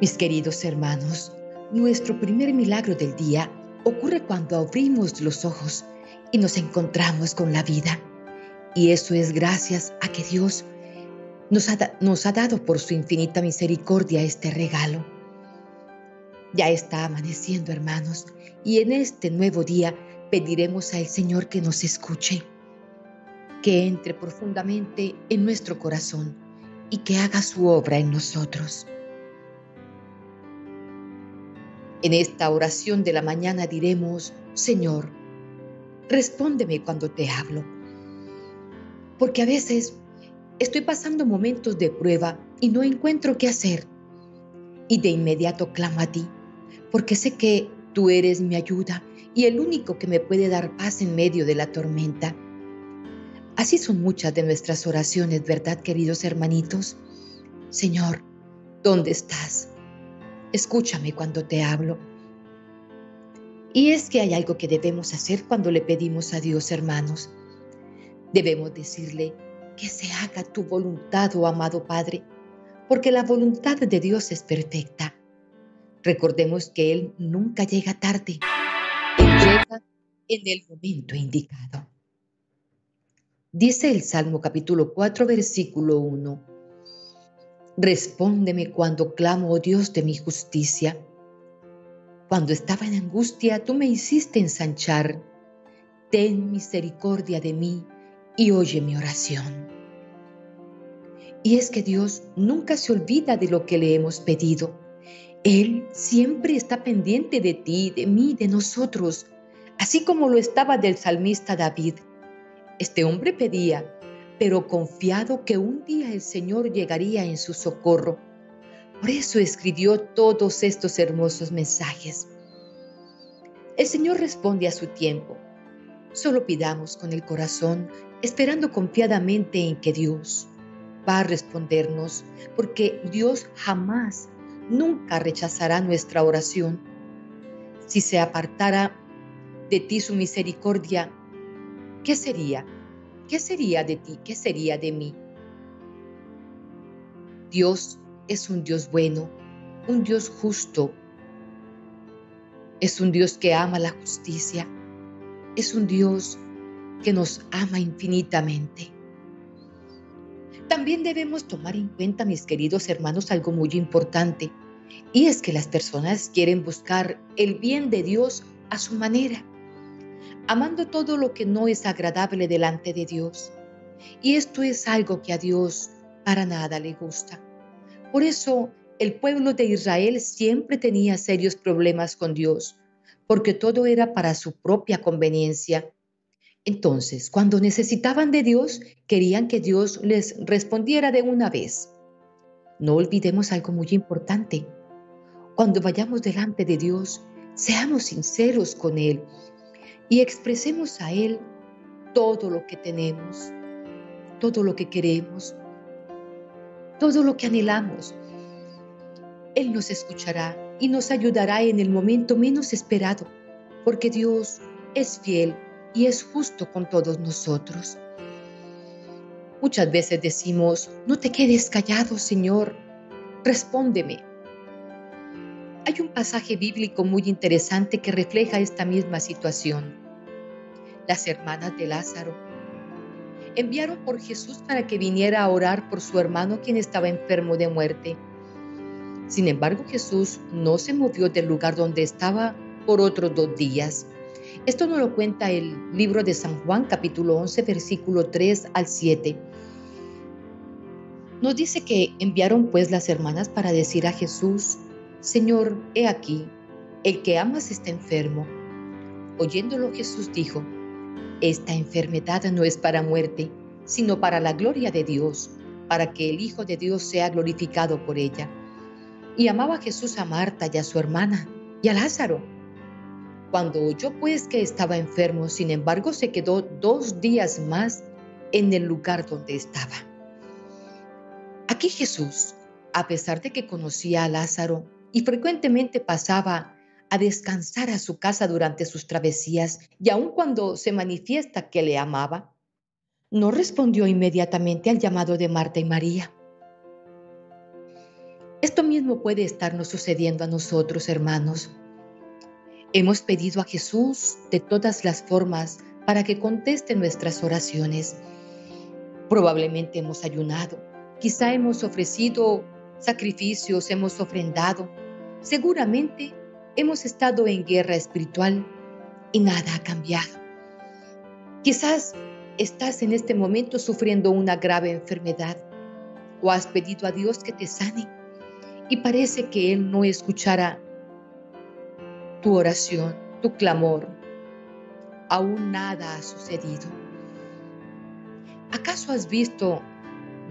Mis queridos hermanos, nuestro primer milagro del día ocurre cuando abrimos los ojos y nos encontramos con la vida. Y eso es gracias a que Dios nos ha, dado por su infinita misericordia este regalo. Ya está amaneciendo, hermanos, y en este nuevo día pediremos al Señor que nos escuche, que entre profundamente en nuestro corazón y que haga su obra en nosotros. En esta oración de la mañana diremos, Señor, respóndeme cuando te hablo. Porque a veces estoy pasando momentos de prueba y no encuentro qué hacer. Y de inmediato clamo a ti, porque sé que tú eres mi ayuda y el único que me puede dar paz en medio de la tormenta. Así son muchas de nuestras oraciones, ¿verdad, queridos hermanitos? Señor, ¿dónde estás? Escúchame cuando te hablo. Y es que hay algo que debemos hacer cuando le pedimos a Dios, hermanos. Debemos decirle que se haga tu voluntad, oh amado Padre, porque la voluntad de Dios es perfecta. Recordemos que Él nunca llega tarde, Él llega en el momento indicado. Dice el Salmo capítulo 4, versículo 1. Respóndeme cuando clamo, oh Dios de mi justicia. Cuando estaba en angustia, tú me hiciste ensanchar. Ten misericordia de mí y oye mi oración. Y es que Dios nunca se olvida de lo que le hemos pedido. Él siempre está pendiente de ti, de mí, de nosotros, así como lo estaba del salmista David. Este hombre pedía, pero confiado que un día el Señor llegaría en su socorro. Por eso escribió todos estos hermosos mensajes. El Señor responde a su tiempo. Solo pidamos con el corazón, esperando confiadamente en que Dios va a respondernos, porque Dios jamás, nunca rechazará nuestra oración. Si se apartara de ti su misericordia, ¿qué sería? ¿Qué sería de ti? ¿Qué sería de mí? Dios es un Dios bueno, un Dios justo. Es un Dios que ama la justicia. Es un Dios que nos ama infinitamente. También debemos tomar en cuenta, mis queridos hermanos, algo muy importante, y es que las personas quieren buscar el bien de Dios a su manera amando todo lo que no es agradable delante de Dios. Y esto es algo que a Dios para nada le gusta. Por eso el pueblo de Israel siempre tenía serios problemas con Dios, porque todo era para su propia conveniencia. Entonces, cuando necesitaban de Dios, querían que Dios les respondiera de una vez. No olvidemos algo muy importante. Cuando vayamos delante de Dios, seamos sinceros con Él y expresemos a Él todo lo que tenemos, todo lo que queremos, todo lo que anhelamos. Él nos escuchará y nos ayudará en el momento menos esperado, porque Dios es fiel y es justo con todos nosotros. Muchas veces decimos, no te quedes callado, Señor, respóndeme. Hay un pasaje bíblico muy interesante que refleja esta misma situación las hermanas de Lázaro. Enviaron por Jesús para que viniera a orar por su hermano quien estaba enfermo de muerte. Sin embargo, Jesús no se movió del lugar donde estaba por otros dos días. Esto nos lo cuenta el libro de San Juan capítulo 11 versículo 3 al 7. Nos dice que enviaron pues las hermanas para decir a Jesús, Señor, he aquí, el que amas está enfermo. Oyéndolo Jesús dijo, esta enfermedad no es para muerte, sino para la gloria de Dios, para que el Hijo de Dios sea glorificado por ella. Y amaba Jesús a Marta y a su hermana y a Lázaro. Cuando oyó pues que estaba enfermo, sin embargo, se quedó dos días más en el lugar donde estaba. Aquí Jesús, a pesar de que conocía a Lázaro y frecuentemente pasaba a descansar a su casa durante sus travesías y aun cuando se manifiesta que le amaba, no respondió inmediatamente al llamado de Marta y María. Esto mismo puede estarnos sucediendo a nosotros, hermanos. Hemos pedido a Jesús de todas las formas para que conteste nuestras oraciones. Probablemente hemos ayunado, quizá hemos ofrecido sacrificios, hemos ofrendado. Seguramente hemos estado en guerra espiritual y nada ha cambiado. Quizás estás en este momento sufriendo una grave enfermedad o has pedido a Dios que te sane y parece que Él no escuchará tu oración, tu clamor. Aún nada ha sucedido. ¿Acaso has visto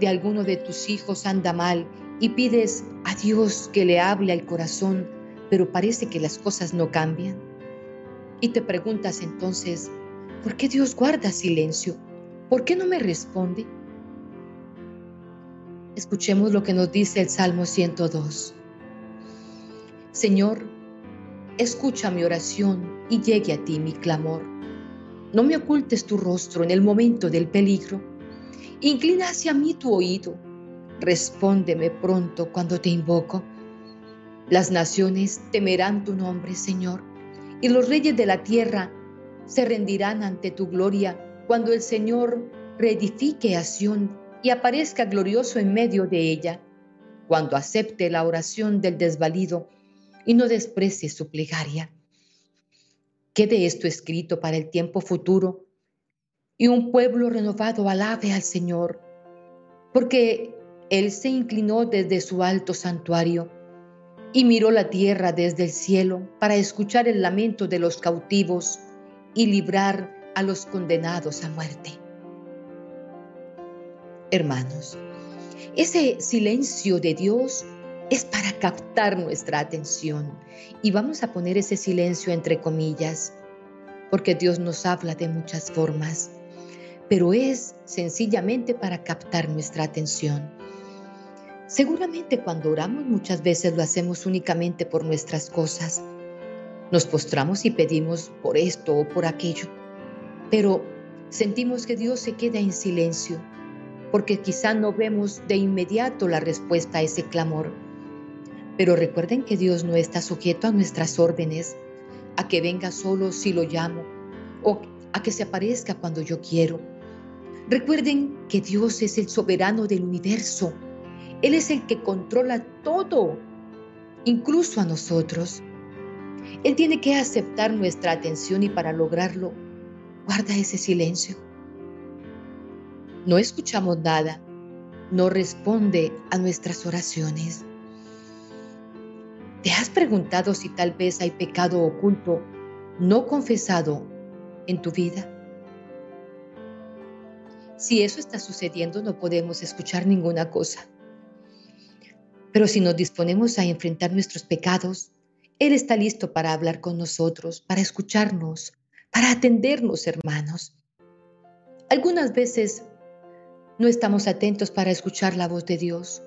de alguno de tus hijos anda mal y pides a Dios que le hable al corazón, pero parece que las cosas no cambian? Y te preguntas entonces, ¿por qué Dios guarda silencio? ¿Por qué no me responde? Escuchemos lo que nos dice el Salmo 102. Señor, escucha mi oración y llegue a ti mi clamor. No me ocultes tu rostro en el momento del peligro. Inclina hacia mí tu oído. Respóndeme pronto cuando te invoco. Las naciones temerán tu nombre, Señor, y los reyes de la tierra se rendirán ante tu gloria cuando el Señor reedifique a Sión y aparezca glorioso en medio de ella, cuando acepte la oración del desvalido y no desprecie su plegaria. Quede esto escrito para el tiempo futuro y un pueblo renovado alabe al Señor, porque Él se inclinó desde su alto santuario y miró la tierra desde el cielo para escuchar el lamento de los cautivos y librar a los condenados a muerte hermanos. Ese silencio de Dios es para captar nuestra atención. Y vamos a poner ese silencio entre comillas, porque Dios nos habla de muchas formas, pero es sencillamente para captar nuestra atención. Seguramente cuando oramos muchas veces lo hacemos únicamente por nuestras cosas. Nos postramos y pedimos por esto o por aquello, pero sentimos que Dios se queda en silencio porque quizá no vemos de inmediato la respuesta a ese clamor. Pero recuerden que Dios no está sujeto a nuestras órdenes, a que venga solo si lo llamo o a que se aparezca cuando yo quiero. Recuerden que Dios es el soberano del universo. Él es el que controla todo, incluso a nosotros. Él tiene que aceptar nuestra atención y para lograrlo, guarda ese silencio no escuchamos nada, no responde a nuestras oraciones. ¿Te has preguntado si tal vez hay pecado oculto no confesado en tu vida? Si eso está sucediendo, no podemos escuchar ninguna cosa. Pero si nos disponemos a enfrentar nuestros pecados, Él está listo para hablar con nosotros, para escucharnos, para atendernos, hermanos. Algunas veces no estamos atentos para escuchar la voz de Dios.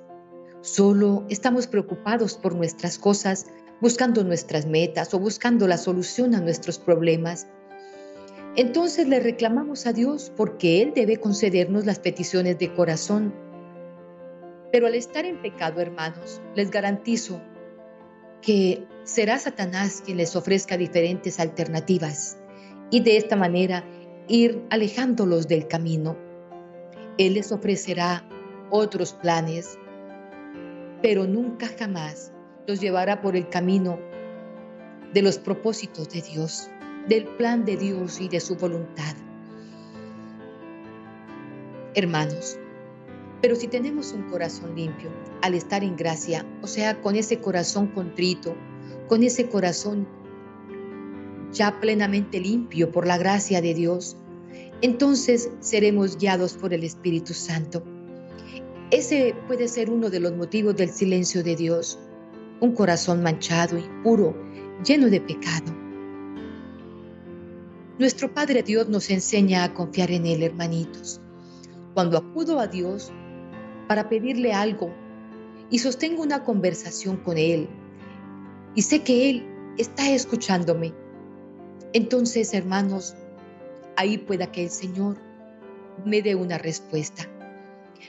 Solo estamos preocupados por nuestras cosas, buscando nuestras metas o buscando la solución a nuestros problemas. Entonces le reclamamos a Dios porque Él debe concedernos las peticiones de corazón. Pero al estar en pecado, hermanos, les garantizo que será Satanás quien les ofrezca diferentes alternativas y de esta manera ir alejándolos del camino. Él les ofrecerá otros planes, pero nunca jamás los llevará por el camino de los propósitos de Dios, del plan de Dios y de su voluntad. Hermanos, pero si tenemos un corazón limpio al estar en gracia, o sea, con ese corazón contrito, con ese corazón ya plenamente limpio por la gracia de Dios, entonces seremos guiados por el Espíritu Santo. Ese puede ser uno de los motivos del silencio de Dios, un corazón manchado, impuro, lleno de pecado. Nuestro Padre Dios nos enseña a confiar en Él, hermanitos. Cuando acudo a Dios para pedirle algo y sostengo una conversación con Él y sé que Él está escuchándome, entonces, hermanos, ahí pueda que el Señor me dé una respuesta.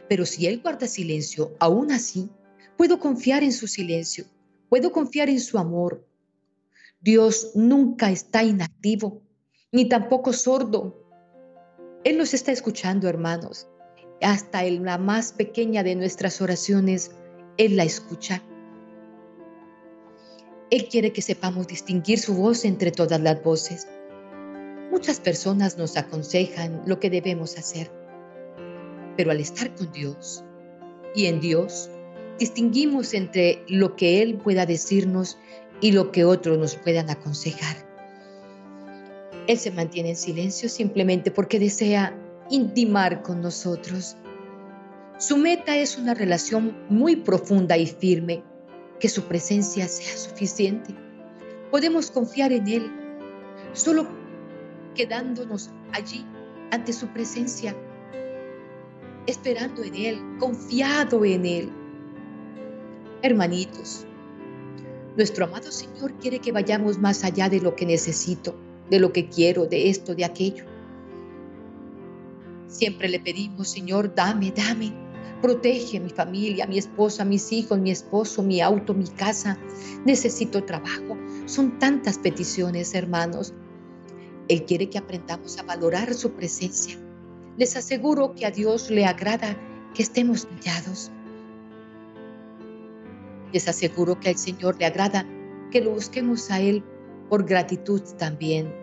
Pero si Él guarda silencio, aún así, Puedo confiar en su silencio, puedo confiar en su amor. Dios nunca está inactivo, ni tampoco sordo. Él nos está escuchando, hermanos. Hasta en la más pequeña de nuestras oraciones, Él la escucha. Él quiere que sepamos distinguir su voz entre todas las voces. Muchas personas nos aconsejan lo que debemos hacer, pero al estar con Dios y en Dios, distinguimos entre lo que Él pueda decirnos y lo que otros nos puedan aconsejar. Él se mantiene en silencio simplemente porque desea intimar con nosotros. Su meta es una relación muy profunda y firme, que su presencia sea suficiente. Podemos confiar en Él, solo quedándonos allí ante su presencia, esperando en Él, confiado en Él. Hermanitos, nuestro amado Señor quiere que vayamos más allá de lo que necesito, de lo que quiero, de esto, de aquello. Siempre le pedimos, Señor, dame, dame. Protege a mi familia, a mi esposa, a mis hijos, mi esposo, mi auto, mi casa. Necesito trabajo. Son tantas peticiones, hermanos. Él quiere que aprendamos a valorar su presencia. Les aseguro que a Dios le agrada que estemos callados. Les aseguro que al Señor le agrada que lo busquemos a Él por gratitud también,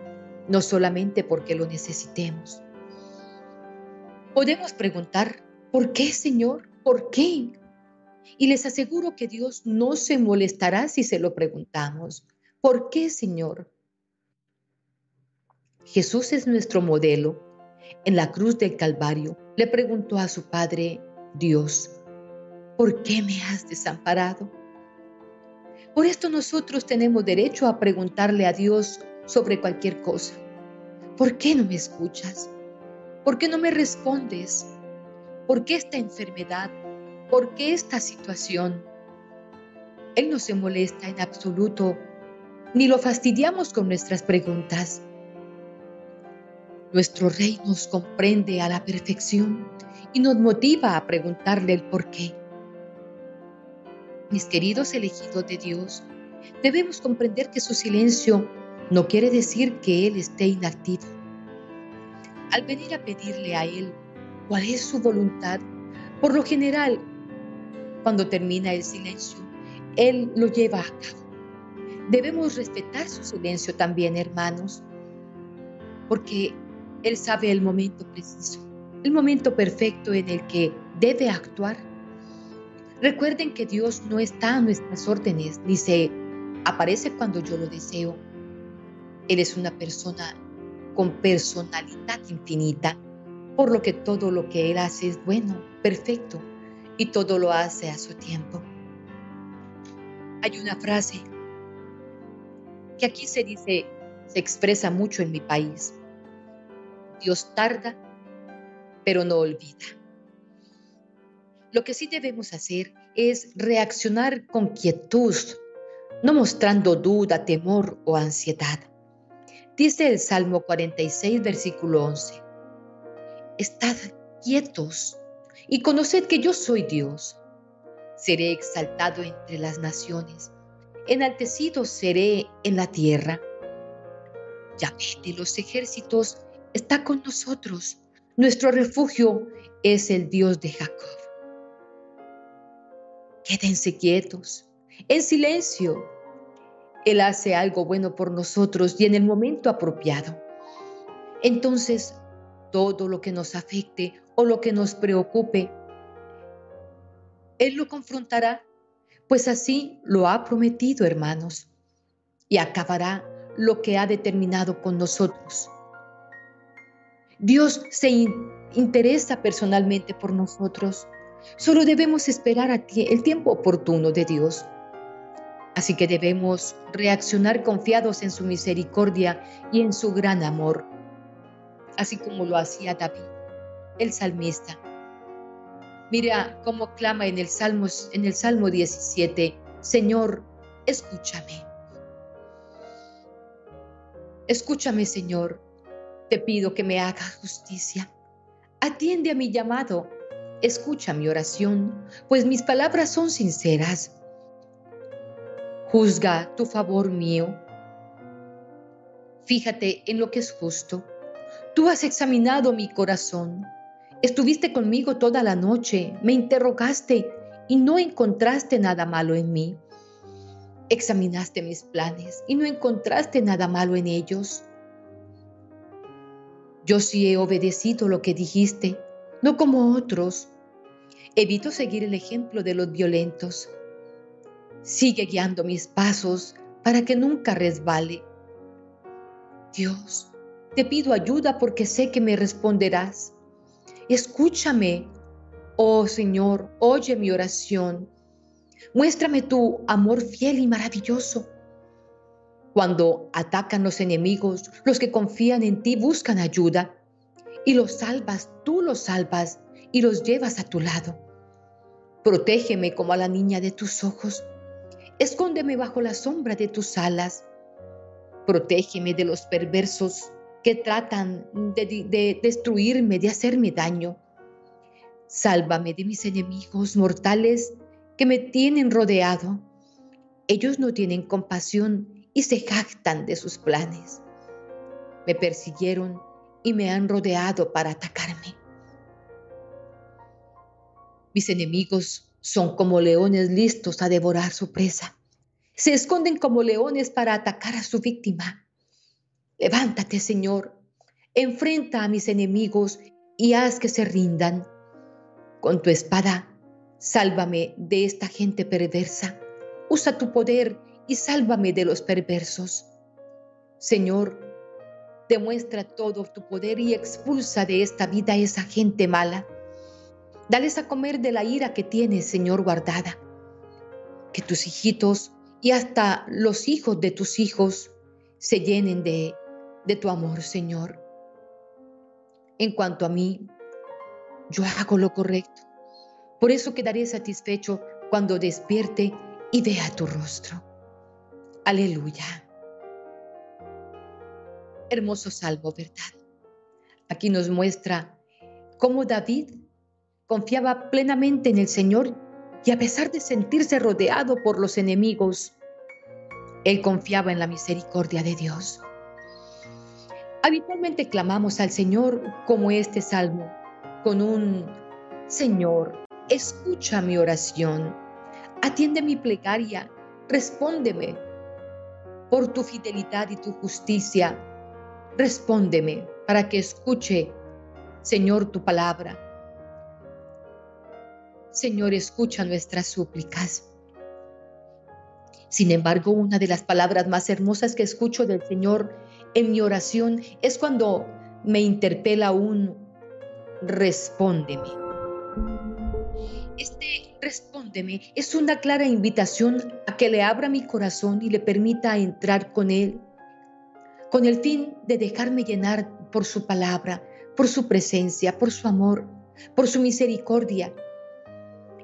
no solamente porque lo necesitemos. Podemos preguntar, ¿por qué, Señor? ¿Por qué? Y les aseguro que Dios no se molestará si se lo preguntamos. ¿Por qué, Señor? Jesús es nuestro modelo. En la cruz del Calvario le preguntó a su Padre, Dios, ¿por qué me has desamparado? Por esto nosotros tenemos derecho a preguntarle a Dios sobre cualquier cosa. ¿Por qué no me escuchas? ¿Por qué no me respondes? ¿Por qué esta enfermedad? ¿Por qué esta situación? Él no se molesta en absoluto, ni lo fastidiamos con nuestras preguntas. Nuestro Rey nos comprende a la perfección y nos motiva a preguntarle el por qué. Mis queridos elegidos de Dios, debemos comprender que su silencio no quiere decir que Él esté inactivo. Al venir a pedirle a Él cuál es su voluntad, por lo general, cuando termina el silencio, Él lo lleva a cabo. Debemos respetar su silencio también, hermanos, porque Él sabe el momento preciso, el momento perfecto en el que debe actuar Recuerden que Dios no está a nuestras órdenes, ni se aparece cuando yo lo deseo. Él es una persona con personalidad infinita, por lo que todo lo que Él hace es bueno, perfecto, y todo lo hace a su tiempo. Hay una frase que aquí se dice, se expresa mucho en mi país. Dios tarda, pero no olvida. Lo que sí debemos hacer es reaccionar con quietud, no mostrando duda, temor o ansiedad. Dice el Salmo 46, versículo 11. Estad quietos y conoced que yo soy Dios. Seré exaltado entre las naciones, enaltecido seré en la tierra. Yahvé de los ejércitos está con nosotros. Nuestro refugio es el Dios de Jacob. Quédense quietos, en silencio. Él hace algo bueno por nosotros y en el momento apropiado. Entonces, todo lo que nos afecte o lo que nos preocupe, Él lo confrontará, pues así lo ha prometido, hermanos, y acabará lo que ha determinado con nosotros. Dios se interesa personalmente por nosotros Solo debemos esperar el tiempo oportuno de Dios. Así que debemos reaccionar confiados en su misericordia y en su gran amor, así como lo hacía David, el salmista. Mira cómo clama en el, Salmo, en el Salmo 17, Señor, escúchame. Escúchame, Señor, te pido que me haga justicia. Atiende a mi llamado escucha mi oración, pues mis palabras son sinceras. Juzga tu favor mío. Fíjate en lo que es justo. Tú has examinado mi corazón. Estuviste conmigo toda la noche, me interrogaste y no encontraste nada malo en mí. Examinaste mis planes y no encontraste nada malo en ellos. Yo sí he obedecido lo que dijiste, no como otros. Evito seguir el ejemplo de los violentos. Sigue guiando mis pasos para que nunca resbale. Dios, te pido ayuda porque sé que me responderás. Escúchame, oh Señor, oye mi oración. Muéstrame tu amor fiel y maravilloso. Cuando atacan los enemigos, los que confían en ti buscan ayuda y los salvas, tú los salvas y los llevas a tu lado. Protégeme como a la niña de tus ojos. Escóndeme bajo la sombra de tus alas. Protégeme de los perversos que tratan de, de, destruirme, de hacerme daño. Sálvame de mis enemigos mortales que me tienen rodeado. Ellos no tienen compasión y se jactan de sus planes. Me persiguieron y me han rodeado para atacarme. Mis enemigos son como leones listos a devorar su presa. Se esconden como leones para atacar a su víctima. Levántate, Señor, enfrenta a mis enemigos y haz que se rindan. Con tu espada, sálvame de esta gente perversa. Usa tu poder y sálvame de los perversos. Señor, demuestra todo tu poder y expulsa de esta vida a esa gente mala. Dales a comer de la ira que tienes, Señor, guardada. Que tus hijitos y hasta los hijos de tus hijos se llenen de, de tu amor, Señor. En cuanto a mí, yo hago lo correcto. Por eso quedaré satisfecho cuando despierte y vea tu rostro. Aleluya. Hermoso salmo, ¿verdad? Aquí nos muestra cómo David confiaba plenamente en el Señor y a pesar de sentirse rodeado por los enemigos, él confiaba en la misericordia de Dios. Habitualmente clamamos al Señor como este salmo, con un Señor, escucha mi oración, atiende mi plegaria, respóndeme por tu fidelidad y tu justicia. Respóndeme para que escuche, Señor, tu palabra. Señor, escucha nuestras súplicas. Sin embargo, una de las palabras más hermosas que escucho del Señor en mi oración es cuando me interpela un respóndeme. Este respóndeme es una clara invitación a que le abra mi corazón y le permita entrar con él, con el fin de dejarme llenar por su palabra, por su presencia, por su amor, por su misericordia.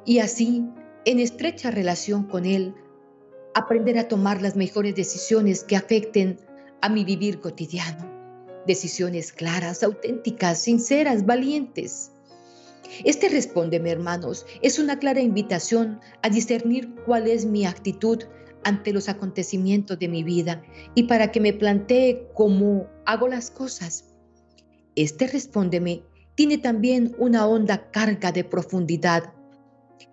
Y así, en estrecha relación con él, aprender a tomar las mejores decisiones que afecten a mi vivir cotidiano. Decisiones claras, auténticas, sinceras, valientes este respóndeme, hermanos, es una clara invitación a discernir cuál es mi actitud ante los acontecimientos de mi vida y para que me plantee cómo hago las cosas. Este respóndeme tiene también una honda carga de profundidad,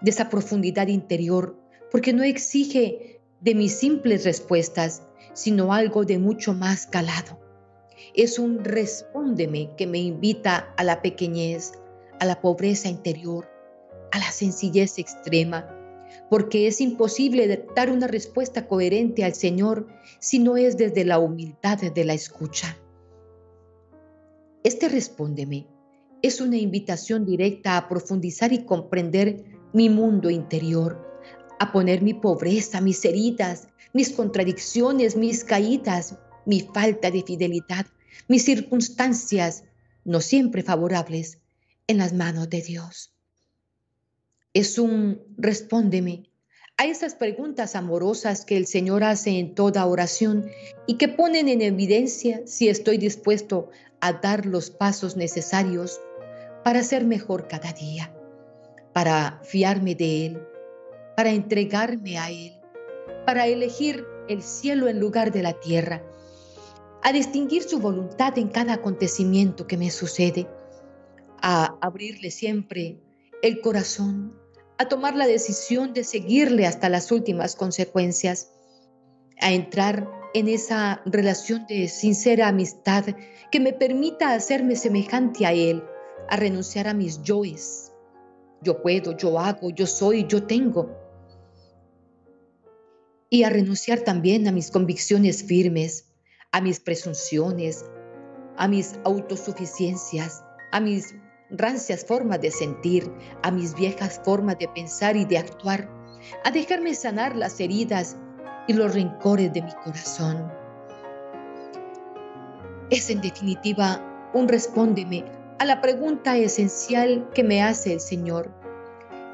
de esa profundidad interior, porque no exige de mis simples respuestas, sino algo de mucho más calado. Es un respóndeme que me invita a la pequeñez, a la pobreza interior, a la sencillez extrema, porque es imposible dar una respuesta coherente al Señor si no es desde la humildad de la escucha. Este respóndeme es una invitación directa a profundizar y comprender mi mundo interior, a poner mi pobreza, mis heridas, mis contradicciones, mis caídas, mi falta de fidelidad, mis circunstancias no siempre favorables en las manos de Dios. Es un respóndeme a esas preguntas amorosas que el Señor hace en toda oración y que ponen en evidencia si estoy dispuesto a dar los pasos necesarios para ser mejor cada día. Para fiarme de Él, para entregarme a Él, para elegir el cielo en lugar de la tierra, a distinguir su voluntad en cada acontecimiento que me sucede, a abrirle siempre el corazón, a tomar la decisión de seguirle hasta las últimas consecuencias, a entrar en esa relación de sincera amistad que me permita hacerme semejante a Él, a renunciar a mis yoes. Yo puedo, yo hago, yo soy, yo tengo. Y a renunciar también a mis convicciones firmes, a mis presunciones, a mis autosuficiencias, a mis rancias formas de sentir, a mis viejas formas de pensar y de actuar, a dejarme sanar las heridas y los rencores de mi corazón. Es en definitiva un respóndeme a la pregunta esencial que me hace el Señor.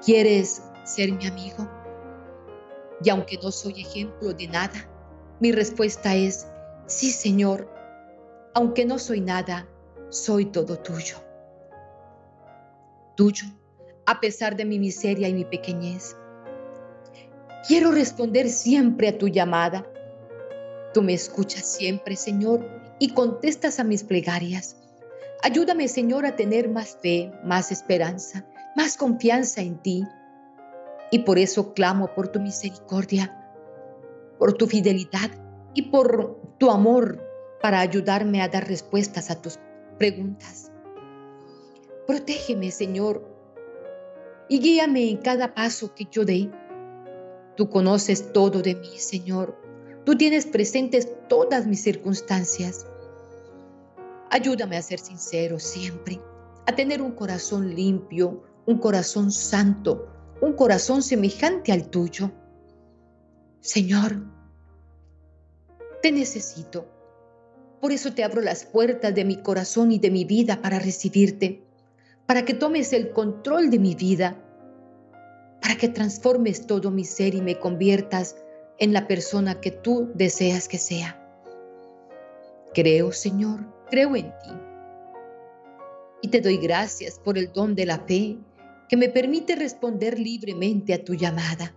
¿Quieres ser mi amigo? Y aunque no soy ejemplo de nada, mi respuesta es, sí Señor, aunque no soy nada, soy todo tuyo. Tuyo, a pesar de mi miseria y mi pequeñez. Quiero responder siempre a tu llamada. Tú me escuchas siempre, Señor, y contestas a mis plegarias. Ayúdame, Señor, a tener más fe, más esperanza, más confianza en ti. Y por eso clamo por tu misericordia, por tu fidelidad y por tu amor para ayudarme a dar respuestas a tus preguntas. Protégeme, Señor, y guíame en cada paso que yo dé Tú conoces todo de mí, Señor. Tú tienes presentes todas mis circunstancias. Ayúdame a ser sincero siempre, a tener un corazón limpio, un corazón santo, un corazón semejante al tuyo. Señor, te necesito. Por eso te abro las puertas de mi corazón y de mi vida para recibirte, para que tomes el control de mi vida para que transformes todo mi ser y me conviertas en la persona que tú deseas que sea. Creo, Señor, creo en ti. Y te doy gracias por el don de la fe que me permite responder libremente a tu llamada.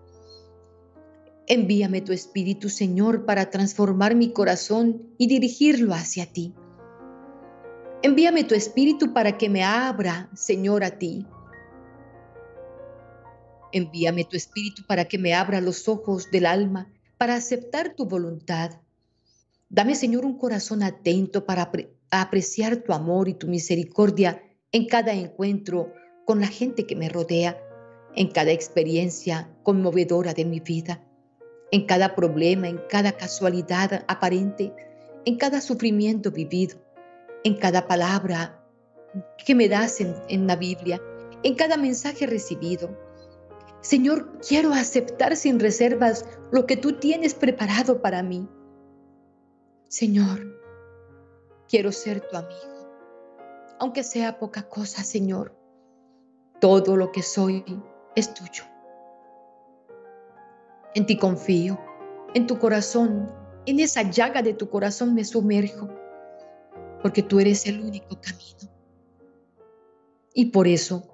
Envíame tu Espíritu, Señor, para transformar mi corazón y dirigirlo hacia ti. Envíame tu Espíritu para que me abra, Señor, a ti Envíame tu espíritu para que me abra los ojos del alma, para aceptar tu voluntad. Dame, Señor, un corazón atento para apreciar tu amor y tu misericordia en cada encuentro con la gente que me rodea, en cada experiencia conmovedora de mi vida, en cada problema, en cada casualidad aparente, en cada sufrimiento vivido, en cada palabra que me das en, en la Biblia, en cada mensaje recibido, Señor, quiero aceptar sin reservas lo que tú tienes preparado para mí. Señor, quiero ser tu amigo, aunque sea poca cosa, Señor. Todo lo que soy es tuyo. En ti confío, en tu corazón, en esa llaga de tu corazón me sumerjo, porque tú eres el único camino. Y por eso,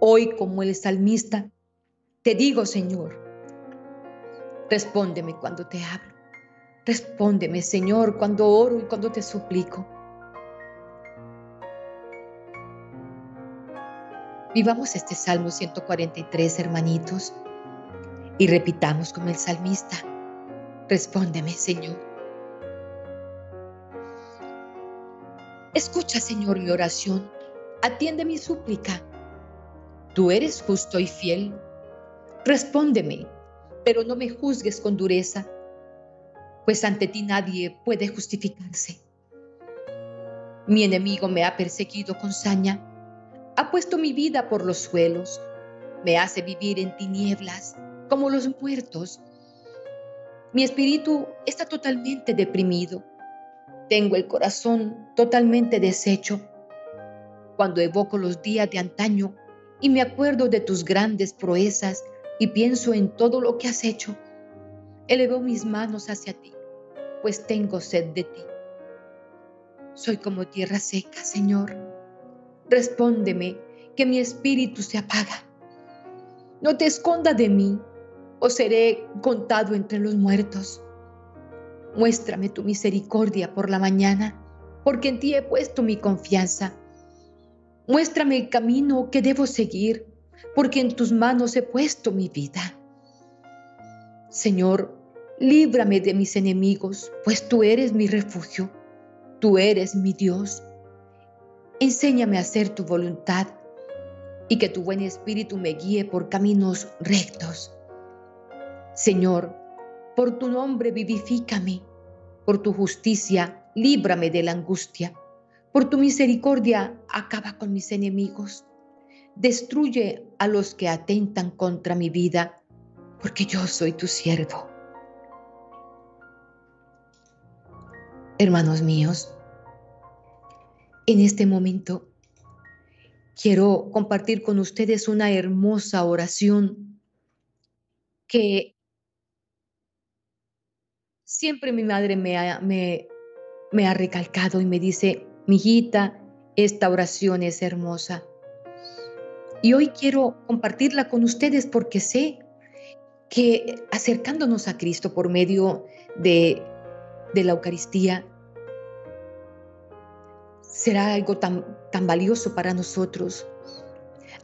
hoy como el salmista, te digo, Señor, respóndeme cuando te hablo. Respóndeme, Señor, cuando oro y cuando te suplico. Vivamos este Salmo 143, hermanitos, y repitamos como el salmista, respóndeme, Señor. Escucha, Señor, mi oración, atiende mi súplica. Tú eres justo y fiel Respóndeme, pero no me juzgues con dureza, pues ante ti nadie puede justificarse. Mi enemigo me ha perseguido con saña, ha puesto mi vida por los suelos, me hace vivir en tinieblas como los muertos. Mi espíritu está totalmente deprimido, tengo el corazón totalmente deshecho. Cuando evoco los días de antaño y me acuerdo de tus grandes proezas, y pienso en todo lo que has hecho. Elevo mis manos hacia ti, pues tengo sed de ti. Soy como tierra seca, Señor. Respóndeme que mi espíritu se apaga. No te esconda de mí, o seré contado entre los muertos. Muéstrame tu misericordia por la mañana, porque en ti he puesto mi confianza. Muéstrame el camino que debo seguir, porque en tus manos he puesto mi vida. Señor, líbrame de mis enemigos, pues tú eres mi refugio, tú eres mi Dios. Enséñame a hacer tu voluntad y que tu buen espíritu me guíe por caminos rectos. Señor, por tu nombre vivifícame, por tu justicia líbrame de la angustia, por tu misericordia acaba con mis enemigos, destruye a los que atentan contra mi vida, porque yo soy tu siervo. Hermanos míos, en este momento quiero compartir con ustedes una hermosa oración que siempre mi madre me ha, recalcado y me dice, hijita, esta oración es hermosa. Y hoy quiero compartirla con ustedes porque sé que acercándonos a Cristo por medio de la Eucaristía, será algo tan, tan valioso para nosotros.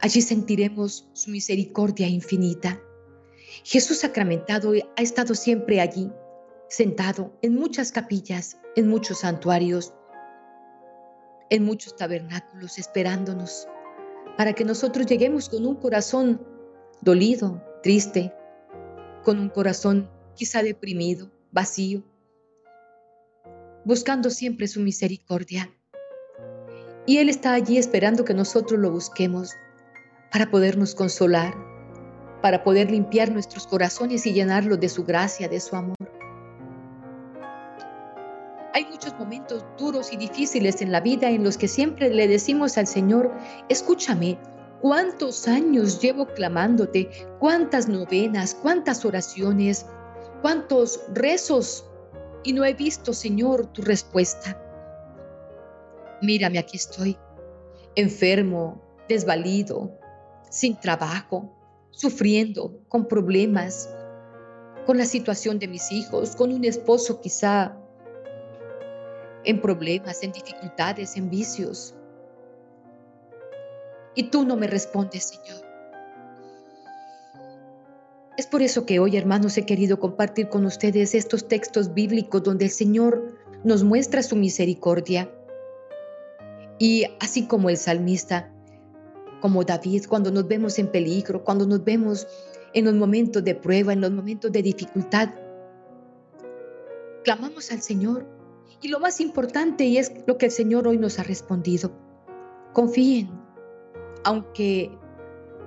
Allí sentiremos su misericordia infinita. Jesús sacramentado ha estado siempre allí, sentado en muchas capillas, en muchos santuarios, en muchos tabernáculos, esperándonos, para que nosotros lleguemos con un corazón dolido, triste, con un corazón quizá deprimido, vacío, buscando siempre su misericordia. Y Él está allí esperando que nosotros lo busquemos para podernos consolar, para poder limpiar nuestros corazones y llenarlos de su gracia, de su amor. Hay muchos momentos duros y difíciles en la vida en los que siempre le decimos al Señor, escúchame, ¿cuántos años llevo clamándote? ¿Cuántas novenas? ¿Cuántas oraciones? ¿Cuántos rezos? Y no he visto, Señor, tu respuesta mírame, aquí estoy, enfermo, desvalido, sin trabajo, sufriendo, con problemas, con la situación de mis hijos, con un esposo quizá en problemas, en dificultades, en vicios. Y tú no me respondes, Señor. Es por eso que hoy, hermanos, he querido compartir con ustedes estos textos bíblicos donde el Señor nos muestra su misericordia y así como el salmista, como David, cuando nos vemos en peligro, cuando nos vemos en los momentos de prueba, en los momentos de dificultad, clamamos al Señor. Y lo más importante, y es lo que el Señor hoy nos ha respondido, confíen, aunque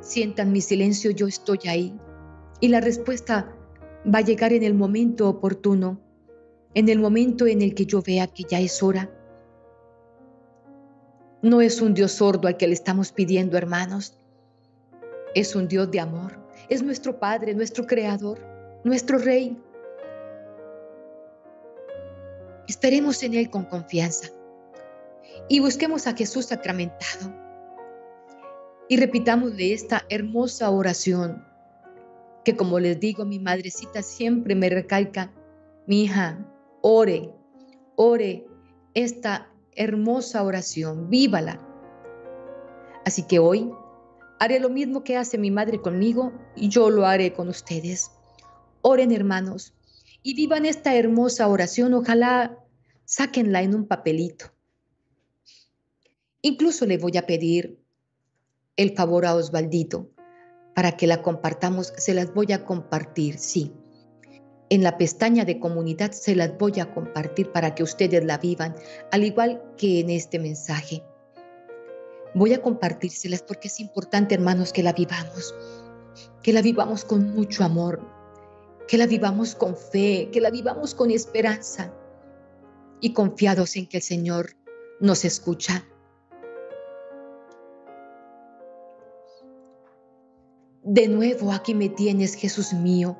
sientan mi silencio, yo estoy ahí. Y la respuesta va a llegar en el momento oportuno, en el momento en el que yo vea que ya es hora no es un Dios sordo al que le estamos pidiendo, hermanos. Es un Dios de amor. Es nuestro Padre, nuestro Creador, nuestro Rey. Esperemos en Él con confianza y busquemos a Jesús sacramentado y repitámosle esta hermosa oración que como les digo, mi madrecita siempre me recalca, mi hija, ore, ore esta hermosa oración, vívala. Así que hoy haré lo mismo que hace mi madre conmigo y yo lo haré con ustedes. Oren hermanos y vivan esta hermosa oración, ojalá sáquenla en un papelito. Incluso le voy a pedir el favor a Osvaldito para que la compartamos, se las voy a compartir, sí en la pestaña de comunidad se las voy a compartir para que ustedes la vivan, al igual que en este mensaje. Voy a compartírselas porque es importante, hermanos, que la vivamos, que la vivamos con mucho amor, que la vivamos con fe, que la vivamos con esperanza y confiados en que el Señor nos escucha. De nuevo aquí me tienes, Jesús mío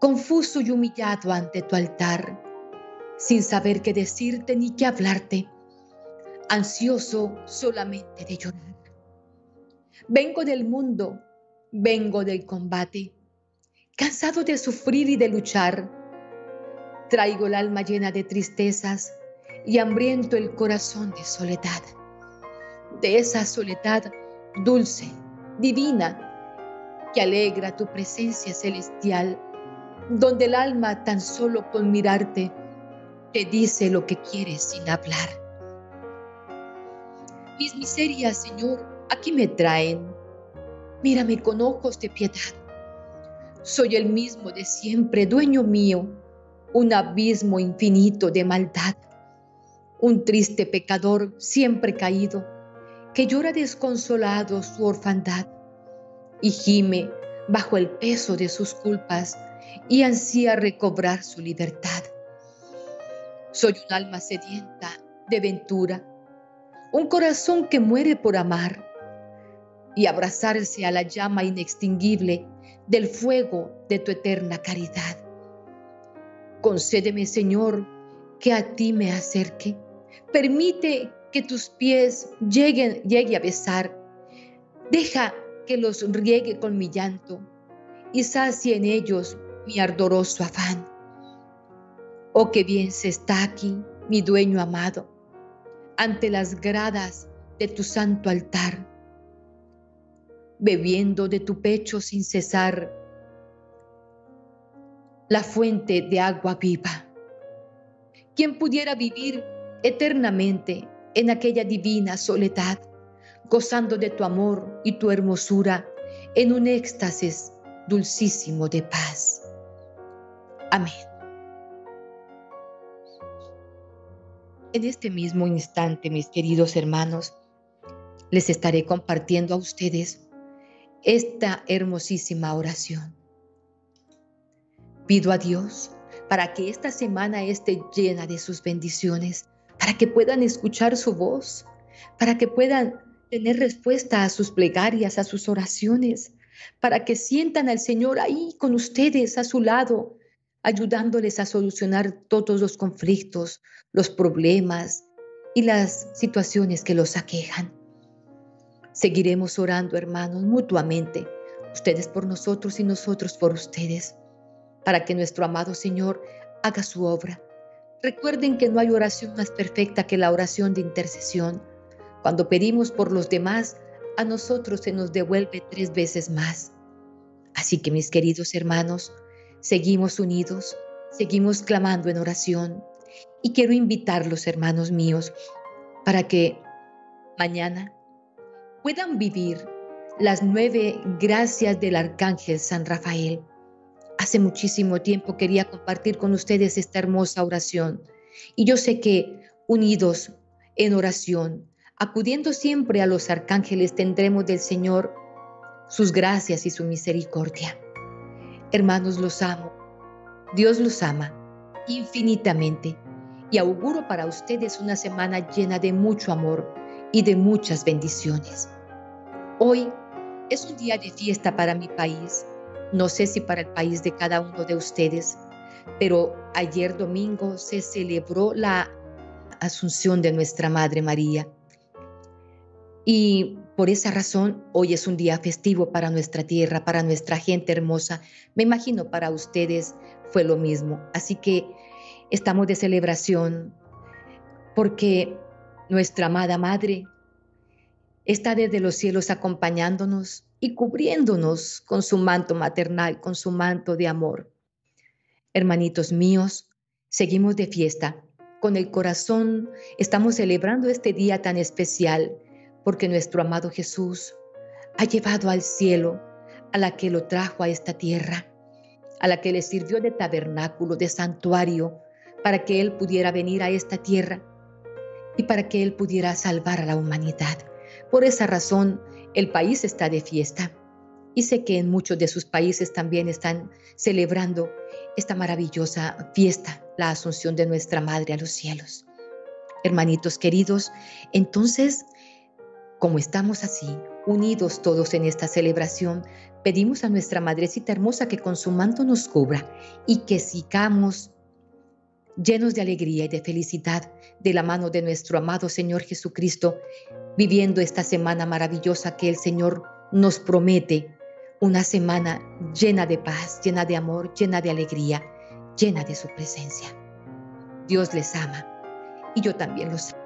confuso y humillado ante tu altar, sin saber qué decirte ni qué hablarte, ansioso solamente de llorar. Vengo del mundo Vengo del combate, cansado de sufrir y de luchar. Traigo el alma llena de tristezas y hambriento el corazón de soledad. De esa soledad dulce, divina, que alegra tu presencia celestial, donde el alma tan solo con mirarte te dice lo que quieres sin hablar. Mis miserias, Señor, aquí me traen. Mírame con ojos de piedad. Soy el mismo de siempre, dueño mío, un abismo infinito de maldad, un triste pecador siempre caído, que llora desconsolado su orfandad y gime bajo el peso de sus culpas y ansía recobrar su libertad. Soy un alma sedienta de ventura, un corazón que muere por amar y abrazarse a la llama inextinguible del fuego de tu eterna caridad. Concédeme, Señor, que a ti me acerque. Permite que tus pies lleguen, llegue a besar. Deja que los riegue con mi llanto y sacie en ellos mi ardoroso afán. Oh, qué bien se está aquí, mi dueño amado, ante las gradas de tu santo altar, bebiendo de tu pecho sin cesar la fuente de agua viva. ¿Quién pudiera vivir eternamente en aquella divina soledad, gozando de tu amor y tu hermosura en un éxtasis dulcísimo de paz? Amén. En este mismo instante, mis queridos hermanos, les estaré compartiendo a ustedes esta hermosísima oración. Pido a Dios para que esta semana esté llena de sus bendiciones, para que puedan escuchar su voz, para que puedan tener respuesta a sus plegarias, a sus oraciones, para que sientan al Señor ahí con ustedes a su lado, ayudándoles a solucionar todos los conflictos, los problemas y las situaciones que los aquejan. Seguiremos orando, hermanos, mutuamente, ustedes por nosotros y nosotros por ustedes, para que nuestro amado Señor haga su obra. Recuerden que no hay oración más perfecta que la oración de intercesión. Cuando pedimos por los demás, a nosotros se nos devuelve tres veces más. Así que mis queridos hermanos, Seguimos unidos, seguimos clamando en oración y quiero invitarlos, hermanos míos, para que mañana puedan vivir las nueve gracias del Arcángel San Rafael. Hace muchísimo tiempo quería compartir con ustedes esta hermosa oración y yo sé que unidos en oración, acudiendo siempre a los arcángeles, tendremos del Señor sus gracias y su misericordia. Hermanos, los amo. Dios los ama infinitamente y auguro para ustedes una semana llena de mucho amor y de muchas bendiciones. Hoy es un día de fiesta para mi país. No sé si para el país de cada uno de ustedes, pero ayer domingo se celebró la asunción de nuestra Madre María. Y por esa razón, hoy es un día festivo para nuestra tierra, para nuestra gente hermosa. Me imagino para ustedes fue lo mismo. Así que estamos de celebración porque nuestra amada Madre está desde los cielos acompañándonos y cubriéndonos con su manto maternal, con su manto de amor. Hermanitos míos, seguimos de fiesta. Con el corazón estamos celebrando este día tan especial porque nuestro amado Jesús ha llevado al cielo a la que lo trajo a esta tierra, a la que le sirvió de tabernáculo, de santuario, para que Él pudiera venir a esta tierra y para que Él pudiera salvar a la humanidad. Por esa razón, el país está de fiesta. Y sé que en muchos de sus países también están celebrando esta maravillosa fiesta, la asunción de nuestra Madre a los cielos. Hermanitos queridos, entonces como estamos así, unidos todos en esta celebración, pedimos a nuestra Madrecita Hermosa que con su manto nos cubra y que sigamos llenos de alegría y de felicidad de la mano de nuestro amado Señor Jesucristo, viviendo esta semana maravillosa que el Señor nos promete una semana llena de paz, llena de amor, llena de alegría, llena de su presencia. Dios les ama y yo también los amo.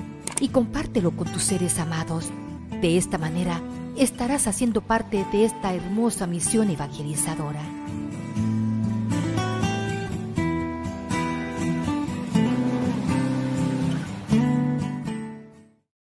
y compártelo con tus seres amados. De esta manera estarás haciendo parte de esta hermosa misión evangelizadora.